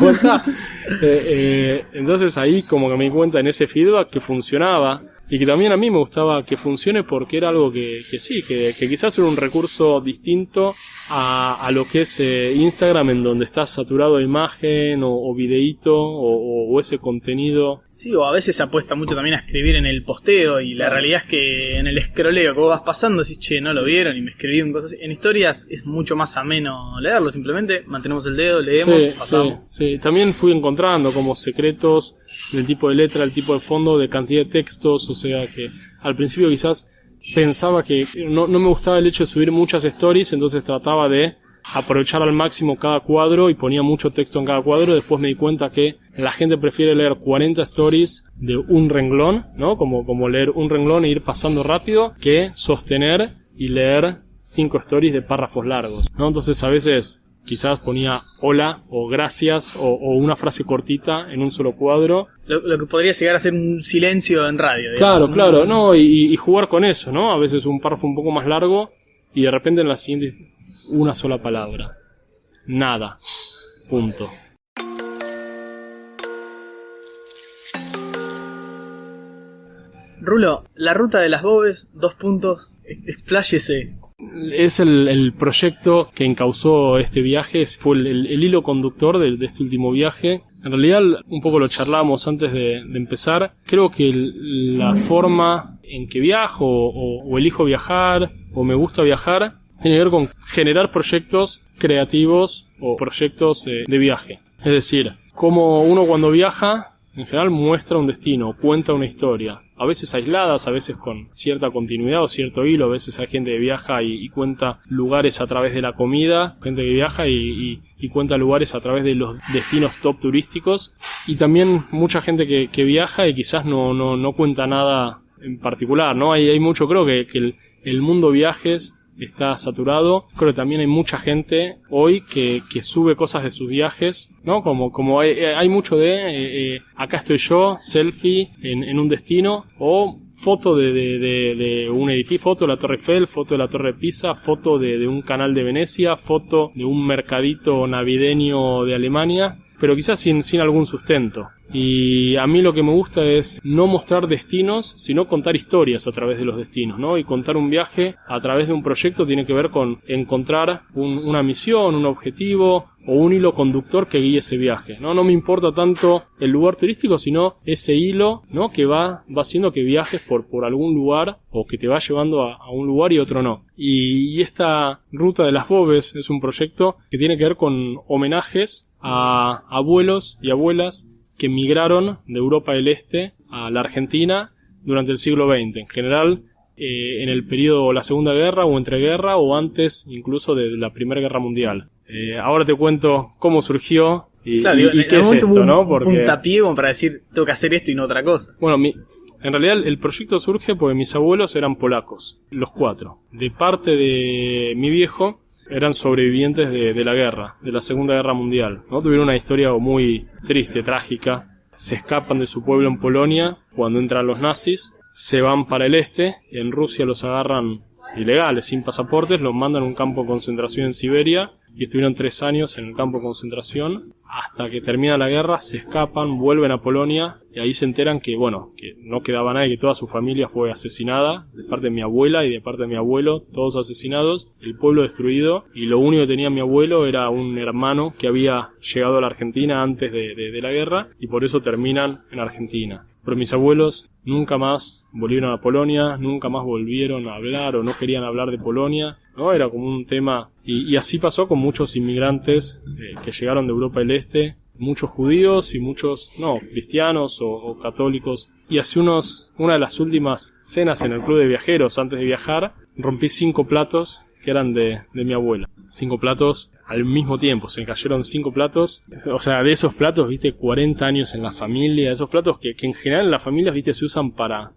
eh, eh, entonces ahí como que me di cuenta en ese feedback que funcionaba y que también a mí me gustaba que funcione porque era algo que, que sí, que, que, quizás era un recurso distinto a, a lo que es eh, Instagram en donde está saturado de imagen o, o videíto o, o, ese contenido. Sí, o a veces se apuesta mucho también a escribir en el posteo y la realidad es que en el escroleo que vos vas pasando decís, che, no lo vieron y me escribieron cosas En historias es mucho más ameno leerlo, simplemente mantenemos el dedo, leemos, sí, pasamos. Sí, sí, también fui encontrando como secretos del tipo de letra, el tipo de fondo, de cantidad de textos, o sea que al principio quizás pensaba que no, no me gustaba el hecho de subir muchas stories, entonces trataba de aprovechar al máximo cada cuadro y ponía mucho texto en cada cuadro. Después me di cuenta que la gente prefiere leer 40 stories de un renglón, ¿no? Como, como leer un renglón e ir pasando rápido, que sostener y leer 5 stories de párrafos largos, ¿no? Entonces a veces quizás ponía hola o gracias o, una frase cortita en un solo cuadro. Lo, que podría llegar a ser un silencio en radio. claro, claro, no, y, jugar con eso, ¿no? A veces un párrafo un poco más largo y de repente en la siguiente una sola palabra. Nada. Punto. Rulo, la ruta de las bobes, dos puntos, expláyese es el, proyecto que encausó este viaje, fue el, hilo conductor de, este último viaje. En realidad, un poco lo charlábamos antes de, empezar. Creo que la forma en que viajo o, elijo viajar o me gusta viajar tiene que ver con generar proyectos creativos o proyectos eh, de viaje. Es decir, como uno cuando viaja, en general muestra un destino, cuenta una historia a veces aisladas, a veces con cierta continuidad o cierto hilo, a veces hay gente que viaja y, cuenta lugares a través de la comida, gente que viaja y, cuenta lugares a través de los destinos top turísticos y también mucha gente que, viaja y quizás no, no, no cuenta nada en particular, ¿no? Hay, hay mucho, creo que, que el, el mundo viajes está saturado. Creo que también hay mucha gente hoy que, que sube cosas de sus viajes, ¿no? Como, como hay, hay mucho de eh, eh, acá estoy yo, selfie en, en un destino, o foto de, de, de, un edificio, foto de la Torre Eiffel, foto de la Torre Pisa, foto de, de un canal de Venecia, foto de un mercadito navideño de Alemania pero quizás sin, sin algún sustento. Y a mí lo que me gusta es no mostrar destinos, sino contar historias a través de los destinos, ¿no? Y contar un viaje a través de un proyecto tiene que ver con encontrar una misión, un objetivo, o un hilo conductor que guíe ese viaje. No, no me importa tanto el lugar turístico, sino ese hilo, ¿no? Que va, va haciendo que viajes por, por algún lugar o que te va llevando a, un lugar y otro no. Y, esta ruta de las Bobes es un proyecto que tiene que ver con homenajes a abuelos y abuelas que migraron de Europa del Este a la Argentina durante el siglo XX. En general, eh, en el periodo la Segunda Guerra o entreguerra o antes incluso de la Primera Guerra Mundial. Eh, ahora te cuento cómo surgió y, qué es esto, ¿no? Porque... Un para decir, tengo que hacer esto y no otra cosa. Bueno, mi, en realidad el proyecto surge porque mis abuelos eran polacos, los cuatro. De parte de mi viejo eran sobrevivientes de, la guerra, de la Segunda Guerra Mundial. ¿no? Tuvieron una historia muy triste, trágica. Se escapan de su pueblo en Polonia cuando entran los nazis, se van para el este, en Rusia los agarran ilegales, sin pasaportes, los mandan a un campo de concentración en Siberia y estuvieron tres años en el campo de concentración hasta que termina la guerra, se escapan, vuelven a Polonia y ahí se enteran que, bueno, que no quedaba nadie, que toda su familia fue asesinada, de parte de mi abuela y de parte de mi abuelo, todos asesinados, el pueblo destruido y lo único que tenía mi abuelo era un hermano que había llegado a la Argentina antes de, de la guerra y por eso terminan en Argentina. Pero mis abuelos nunca más volvieron a Polonia, nunca más volvieron a hablar o no querían hablar de Polonia, ¿no? Era como un tema... Y, así pasó con muchos inmigrantes eh, que llegaron de Europa del Este, muchos judíos y muchos, no, cristianos o, católicos. Y hace unos, una de las últimas cenas en el club de viajeros antes de viajar, rompí cinco platos que eran de, de mi abuela. Cinco platos al mismo tiempo, se cayeron cinco platos. O sea, de esos platos, viste, 40 años en la familia, esos platos que, que en general en las familias, viste, se usan para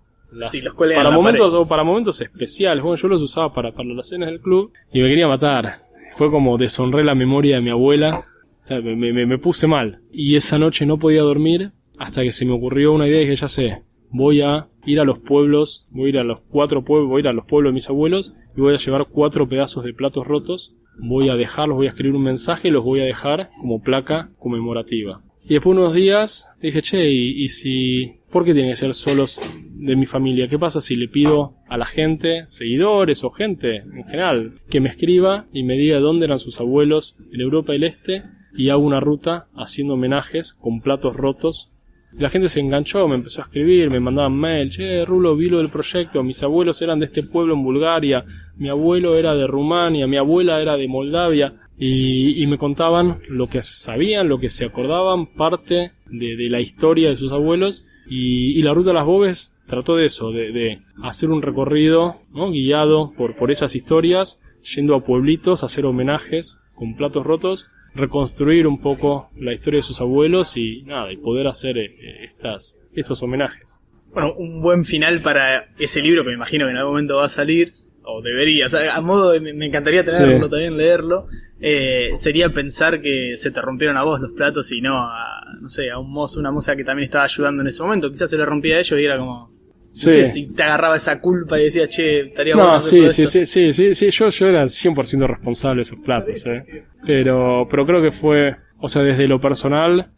para momentos o para momentos especiales. Bueno, yo los usaba para, para las cenas del club y me quería matar. Fue como deshonré la memoria de mi abuela. Me, me, me, puse mal. Y esa noche no podía dormir hasta que se me ocurrió una idea y dije, ya sé, voy a ir a los pueblos, voy a ir a los cuatro pueblos, voy a ir a los pueblos de mis abuelos y voy a llevar cuatro pedazos de platos rotos. Voy a dejarlos, voy a escribir un mensaje y los voy a dejar como placa conmemorativa. Y después de unos días dije, che, ¿y, si... ¿Por qué tiene que ser solos de mi familia? ¿Qué pasa si le pido a la gente, seguidores o gente en general, que me escriba y me diga dónde eran sus abuelos en Europa del Este y hago una ruta haciendo homenajes con platos rotos la gente se enganchó, me empezó a escribir, me mandaban mail, che, Rulo, vi lo del proyecto, mis abuelos eran de este pueblo en Bulgaria, mi abuelo era de Rumania, mi abuela era de Moldavia, y, me contaban lo que sabían, lo que se acordaban, parte de, la historia de sus abuelos, y, la Ruta de las Bobes trató de eso, de, hacer un recorrido guiado por, por esas historias, yendo a pueblitos a hacer homenajes con platos rotos reconstruir un poco la historia de sus abuelos y nada, y poder hacer eh, estas, estos homenajes. Bueno, un buen final para ese libro que me imagino que en algún momento va a salir, o debería, a modo de, me encantaría tenerlo también, leerlo, eh, sería pensar que se te rompieron a vos los platos y no a, no sé, a un mozo, una moza que también estaba ayudando en ese momento, quizás se le rompía a ellos y era como, no sé si te agarraba esa culpa y decías, che, estaría no, sí, sí, sí, sí, sí, sí, yo, yo era 100% responsable de esos platos, ¿eh? Pero, pero creo que fue, o sea, desde lo personal,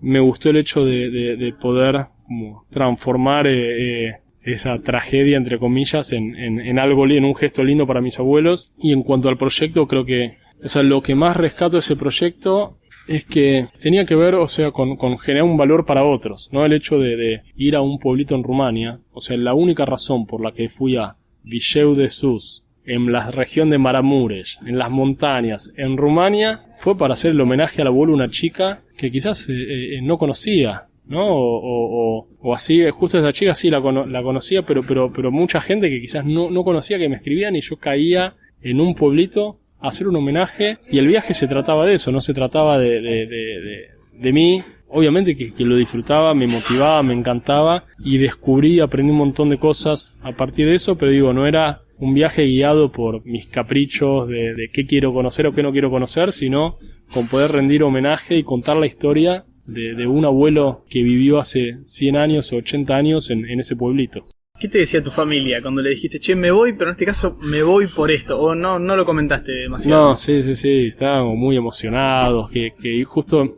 me gustó el hecho de, de, poder como transformar eh, eh, esa tragedia, entre comillas, en, en, en algo, en un gesto lindo para mis abuelos. Y en cuanto al proyecto, creo que, o sea, lo que más rescato de ese proyecto es que tenía que ver, o sea, con, con generar un valor para otros, ¿no? El hecho de, ir a un pueblito en Rumania, o sea, la única razón por la que fui a Villeu de Sus, en la región de Maramures, en las montañas, en Rumania, fue para hacer el homenaje al abuelo una chica que quizás eh, eh, no conocía, ¿no? O, o, o, así, justo esa chica sí la, la conocía, pero, pero, pero mucha gente que quizás no, no conocía que me escribían y yo caía en un pueblito hacer un homenaje y el viaje se trataba de eso, no se trataba de, de, de, de mí. Obviamente que, que, lo disfrutaba, me motivaba, me encantaba y descubrí, aprendí un montón de cosas a partir de eso, pero digo, no era un viaje guiado por mis caprichos de, qué quiero conocer o qué no quiero conocer, sino con poder rendir homenaje y contar la historia de, de un abuelo que vivió hace 100 años o 80 años en, en ese pueblito. ¿Qué te decía tu familia cuando le dijiste, che, me voy, pero en este caso me voy por esto? ¿O no, no lo comentaste demasiado? No, sí, sí, sí, estaban muy emocionados, que, justo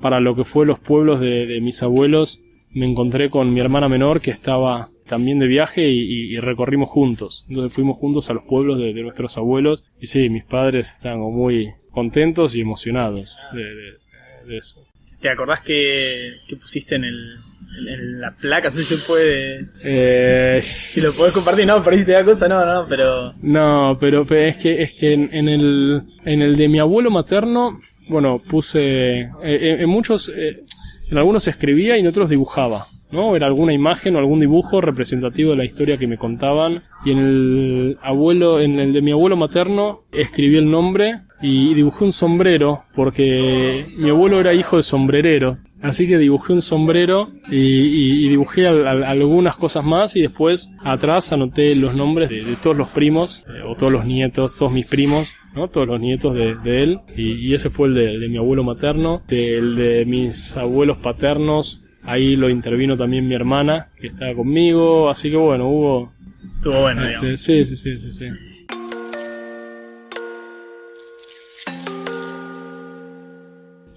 para lo que fue los pueblos de, mis abuelos, me encontré con mi hermana menor que estaba también de viaje y, recorrimos juntos. Entonces fuimos juntos a los pueblos de, nuestros abuelos y sí, mis padres estaban muy contentos y emocionados de, eso. ¿Te acordás que, pusiste en, el, en la placa? Si se puede. Eh, si lo podés compartir, no, por ahí te da cosa, no, no, pero. No, pero, es que, es que en, el, en el de mi abuelo materno bueno, puse, eh, en, muchos, eh, en algunos escribía y en otros dibujaba, ¿no? Era alguna imagen o algún dibujo representativo de la historia que me contaban. Y en el abuelo, en el de mi abuelo materno, escribí el nombre y dibujé un sombrero, porque mi abuelo era hijo de sombrerero. Así que dibujé un sombrero y, dibujé algunas cosas más y después atrás anoté los nombres de, todos los primos, eh, o todos los nietos, todos mis primos, ¿no? Todos los nietos de, él. Y, ese fue el de, mi abuelo materno. El de mis abuelos paternos, ahí lo intervino también mi hermana, que estaba conmigo. Así que bueno, hubo... Estuvo bueno, este, Sí, sí, sí, sí, sí.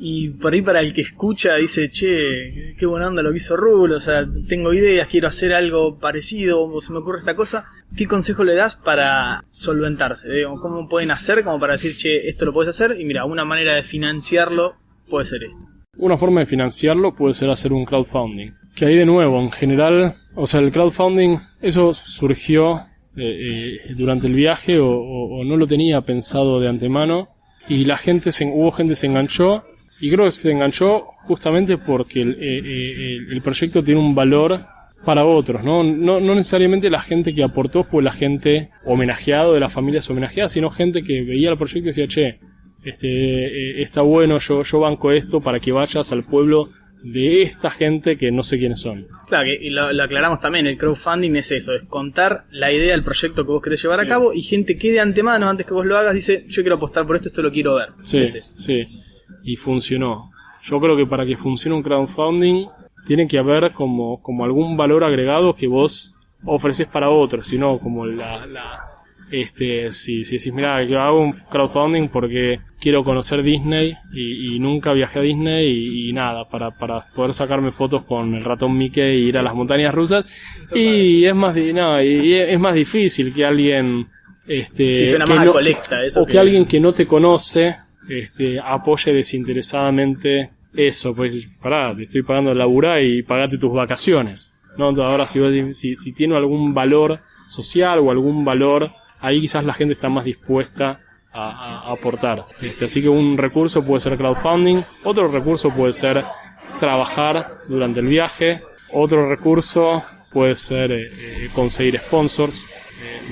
Y por ahí para el que escucha dice, che, qué buena onda lo que hizo Rulo, o sea, tengo ideas, quiero hacer algo parecido, o se me ocurre esta cosa. ¿Qué consejo le das para solventarse? ¿Cómo pueden hacer como para decir, che, esto lo puedes hacer? Y mira, una manera de financiarlo puede ser esto. Una forma de financiarlo puede ser hacer un crowdfunding. Que ahí de nuevo, en general, o sea, el crowdfunding, eso surgió eh, eh, durante el viaje o, no lo tenía pensado de antemano y la gente se, hubo gente que se enganchó y creo que se enganchó justamente porque eh, eh, el, proyecto tiene un valor para otros, ¿no? ¿no? No necesariamente la gente que aportó fue la gente homenajeada de las familias homenajeadas, sino gente que veía el proyecto y decía, che, este, eh, está bueno, yo, yo banco esto para que vayas al pueblo de esta gente que no sé quiénes son. Claro, y lo, aclaramos también, el crowdfunding es eso, es contar la idea del proyecto que vos querés llevar a cabo y gente que de antemano, antes que vos lo hagas, dice, yo quiero apostar por esto, esto lo quiero ver. Sí, sí y funcionó. Yo creo que para que funcione un crowdfunding tiene que haber como, como algún valor agregado que vos ofreces para otros, sino como la, la este, si, si decís, mira, yo hago un crowdfunding porque quiero conocer Disney y, nunca viajé a Disney y, nada, para, para poder sacarme fotos con el ratón Mickey e ir a las montañas rusas. Y es más, no, y es más difícil que alguien, este, colecta, o que alguien que no te conoce este, apoye desinteresadamente eso, pues pará, te estoy pagando el laburá y pagate tus vacaciones. ¿no? Ahora si, si, si tiene algún valor social o algún valor, ahí quizás la gente está más dispuesta a, aportar. Este, así que un recurso puede ser crowdfunding, otro recurso puede ser trabajar durante el viaje, otro recurso puede ser eh, eh, conseguir sponsors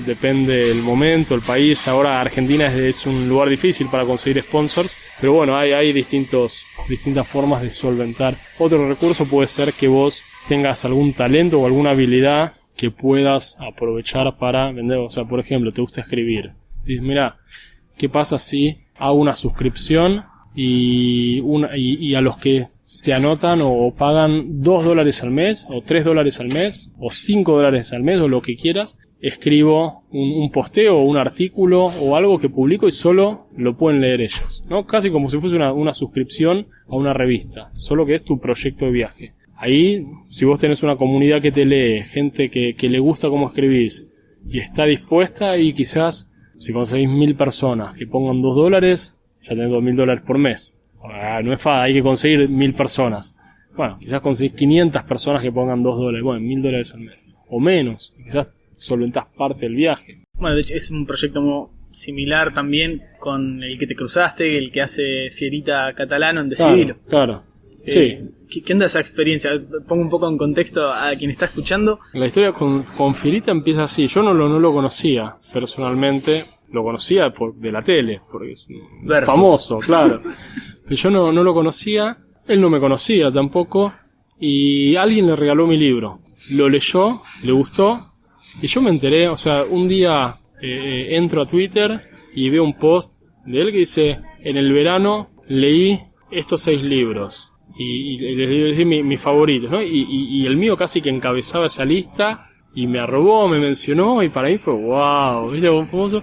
depende el momento, el país. Ahora Argentina es, un lugar difícil para conseguir sponsors, pero bueno, hay, hay distintos, distintas formas de solventar. Otro recurso puede ser que vos tengas algún talento o alguna habilidad que puedas aprovechar para vender. O sea, por ejemplo, te gusta escribir. Dices, mira, ¿qué pasa si hago una suscripción y, una, y, a los que se anotan o pagan 2 dólares al mes o 3 dólares al mes o 5 dólares al mes o lo que quieras escribo un, posteo o un artículo o algo que publico y solo lo pueden leer ellos, ¿no? Casi como si fuese una, suscripción a una revista, solo que es tu proyecto de viaje. Ahí, si vos tenés una comunidad que te lee, gente que, le gusta cómo escribís y está dispuesta y quizás si conseguís mil personas que pongan dos dólares, ya tenés dos mil dólares por mes. Ah, no es fácil, hay que conseguir mil personas. Bueno, quizás conseguís 500 personas que pongan dos dólares, bueno, mil dólares al mes. O menos, quizás solventas parte del viaje. Bueno, de hecho es un proyecto similar también con el que te cruzaste, el que hace Fierita Catalano en Decidirlo. Claro, eh, sí. ¿qué, onda esa experiencia? Pongo un poco en contexto a quien está escuchando. La historia con, con Fierita empieza así. Yo no lo, no lo conocía personalmente. Lo conocía por, de la tele, porque es famoso, <laughs> claro. Pero yo no, no lo conocía. Él no me conocía tampoco. Y alguien le regaló mi libro. Lo leyó, le gustó y yo me enteré, o sea, un día eh, entro a Twitter y veo un post de él que dice, en el verano leí estos seis libros. Y, les digo decir mis mi favoritos, ¿no? Y, y, el mío casi que encabezaba esa lista y me arrobó, me mencionó y para mí fue wow, ¿viste? Famoso.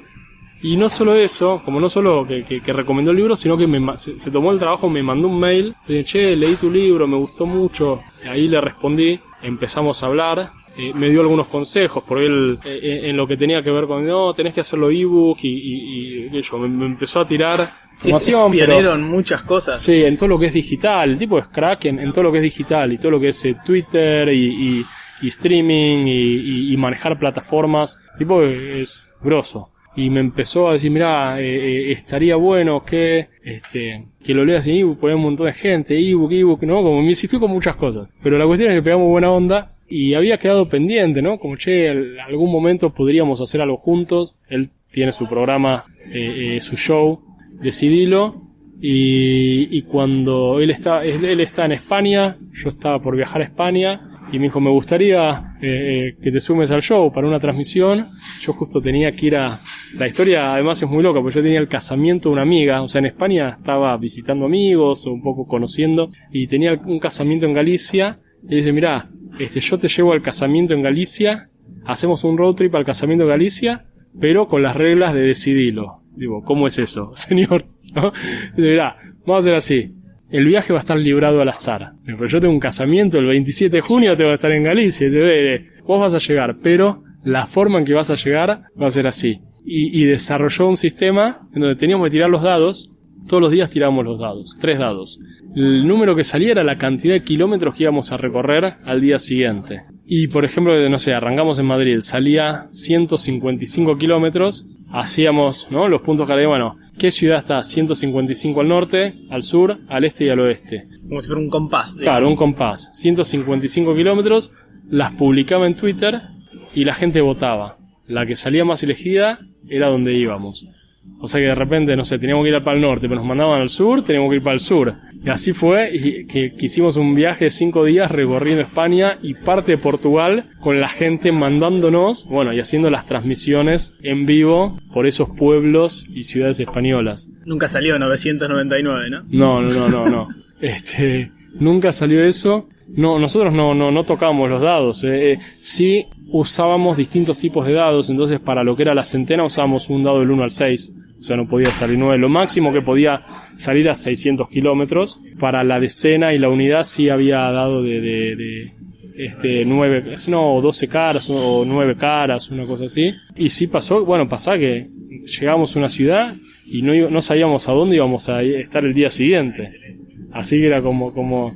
Y no solo eso, como no solo que, que, recomendó el libro, sino que me, se, tomó el trabajo, me mandó un mail, dije, che, leí tu libro, me gustó mucho. ahí le respondí, empezamos a hablar, eh, me dio algunos consejos, por él eh, eh, en lo que tenía que ver con, no, tenés que hacerlo ebook y, y, y, yo, me, empezó a tirar sí, información. muchas cosas. Sí, en todo lo que es digital, el tipo es crack en, todo lo que es digital y todo lo que es Twitter y, streaming y, manejar plataformas, el tipo es grosso y me empezó a decir, mira, estaría bueno que, este, que lo leas en ebook, poner un montón de gente, ebook, ebook, ¿no? Como me insistió con muchas cosas. Pero la cuestión es que pegamos buena onda y había quedado pendiente, ¿no? Como, che, algún momento podríamos hacer algo juntos. Él tiene su programa, eh, eh, su show, decidilo. Y, y cuando él está, él está en España, yo estaba por viajar a España, y me dijo, me gustaría eh, que te sumes al show para una transmisión. Yo justo tenía que ir a... La historia además es muy loca, porque yo tenía el casamiento de una amiga, o sea, en España estaba visitando amigos o un poco conociendo, y tenía un casamiento en Galicia, y dice, mira, este, yo te llevo al casamiento en Galicia, hacemos un road trip al casamiento en Galicia, pero con las reglas de decidirlo. Digo, ¿cómo es eso, <laughs> señor? ¿No? Dice, mirá, vamos a hacer así. El viaje va a estar librado al azar. Pero yo tengo un casamiento el 27 de junio, te voy a estar en Galicia. Dice, vos vas a llegar, pero la forma en que vas a llegar va a ser así. Y, y desarrolló un sistema en donde teníamos que tirar los dados. Todos los días tiramos los dados, tres dados el número que salía era la cantidad de kilómetros que íbamos a recorrer al día siguiente. Y por ejemplo, no sé, arrancamos en Madrid, salía 155 kilómetros, hacíamos, ¿no? Los puntos que bueno, ¿qué ciudad está 155 al norte, al sur, al este y al oeste? Como si fuera un compás. Claro, un compás. 155 kilómetros, las publicaba en Twitter y la gente votaba. La que salía más elegida era donde íbamos. O sea que de repente, no sé, teníamos que ir para el norte, pero nos mandaban al sur, teníamos que ir para el sur. Y así fue, y que, hicimos un viaje de cinco días recorriendo España y parte de Portugal con la gente mandándonos, bueno, y haciendo las transmisiones en vivo por esos pueblos y ciudades españolas. Nunca salió 999, ¿no? No, no, no, no, no. <laughs> este, nunca salió eso. No, nosotros no, no, no tocábamos los dados. Eh. eh. sí usábamos distintos tipos de dados, entonces para lo que era la centena usábamos un dado del 1 al 6 o sea, no podía salir 9. Lo máximo que podía salir a 600 kilómetros. Para la decena y la unidad sí había dado de, de, de este, 9, no, 12 caras o 9 caras, una cosa así. Y sí pasó, bueno, pasaba que llegamos a una ciudad y no, no sabíamos a dónde íbamos a estar el día siguiente. Así que era como, como,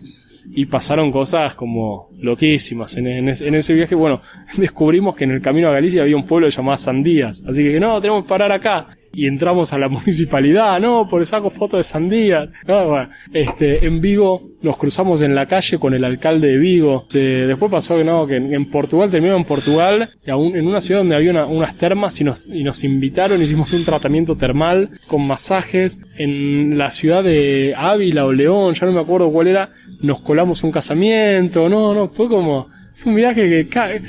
y pasaron cosas como loquísimas en, en, en, ese viaje. Bueno, <laughs> descubrimos que en el camino a Galicia había un pueblo llamado Sandías, así que no, tenemos que parar acá y entramos a la <laughs> municipalidad, no, por saco fotos de sandía. No, bueno, este, en Vigo nos cruzamos en la calle con el alcalde de Vigo. después pasó que no, que en, Portugal terminó en Portugal, y aún en una ciudad donde había unas termas y nos, y nos invitaron, hicimos un tratamiento termal con masajes. En la ciudad de Ávila o León, ya no me acuerdo cuál era, nos colamos un casamiento, no, no, fue como, fue un viaje que,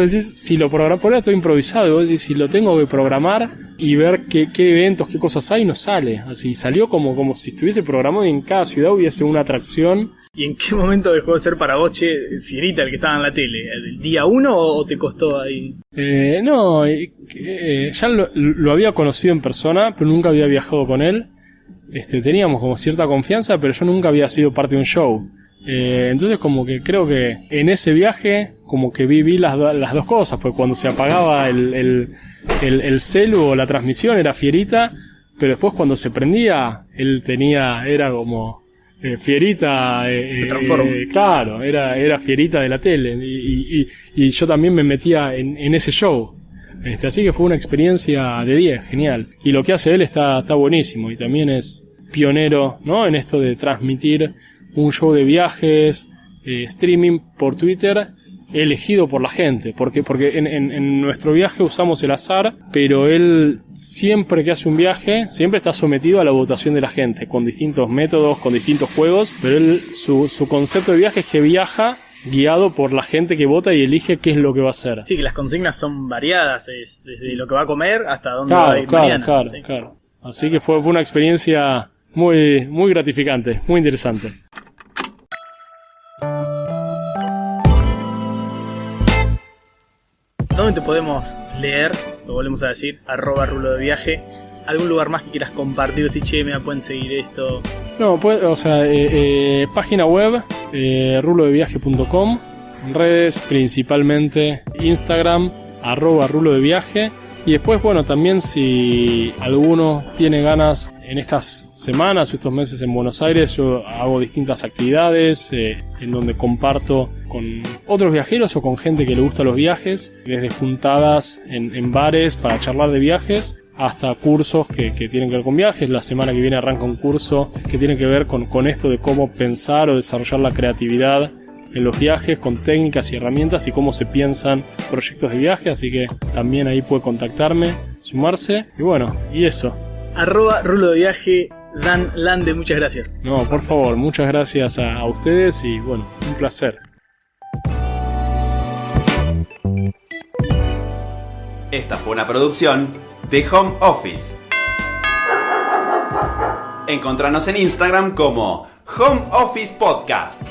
decir, si lo programo, por ahora improvisado, si lo tengo que programar y ver qué, qué, eventos, qué cosas hay, no sale. Así salió como, como si estuviese programado y en cada ciudad hubiese una atracción. ¿Y en qué <laughs> momento dejó de ser para vos, Fierita, el que estaba en la tele? ¿El día uno o te costó ahí? Eh, no, eh, ya lo, lo, había conocido en persona, pero nunca había viajado con él. Este, teníamos como cierta confianza, pero yo nunca había sido parte de un show. Eh, entonces como que creo que en ese viaje como que viví las, las dos cosas, porque cuando se apagaba el, el, el, celu o la transmisión era fierita, pero después cuando se prendía él tenía, era como eh, fierita, eh, se transformó. claro, era, era fierita de la tele y, y, y yo también me metía en, en ese show. Este, así que fue una experiencia de 10, genial. Y lo que hace él está, está buenísimo y también es pionero ¿no? en esto de transmitir un show de viajes, eh, streaming por Twitter elegido por la gente, porque, porque en, en, nuestro viaje usamos el azar, pero él siempre que hace un viaje, siempre está sometido a la votación de la gente, con distintos métodos, con distintos juegos, pero él, su, su concepto de viaje es que viaja guiado por la gente que vota y elige qué es lo que va a hacer. Sí, que las consignas son variadas, es desde lo que va a comer hasta dónde va a ir claro, Claro, claro. Así que fue, fue una experiencia muy, muy gratificante, muy interesante. ¿Dónde te podemos leer? Lo volvemos a decir, arroba rulo de viaje. ¿Algún lugar más que quieras compartir? Si che, me pueden seguir esto. No, pues, o sea, eh, eh, página web, eh, rulodeviaje.com, redes principalmente Instagram, arroba rulo de viaje. Y después, bueno, también si alguno tiene ganas en estas semanas o estos meses en Buenos Aires, yo hago distintas actividades eh, en donde comparto con otros viajeros o con gente que le gusta los viajes, desde juntadas en, bares para charlar de viajes hasta cursos que, tienen que ver con viajes. La semana que viene arranca un curso que tiene que ver con, con esto de cómo pensar o desarrollar la creatividad en los viajes con técnicas y herramientas y cómo se piensan proyectos de viaje, así que también ahí puede contactarme, sumarse y bueno, y eso. Arroba rulo de viaje, Dan Lande, muchas gracias. No, por favor, muchas gracias a, ustedes y bueno, un placer. Esta fue una producción de Home Office. Encontranos en Instagram como Home Office Podcast.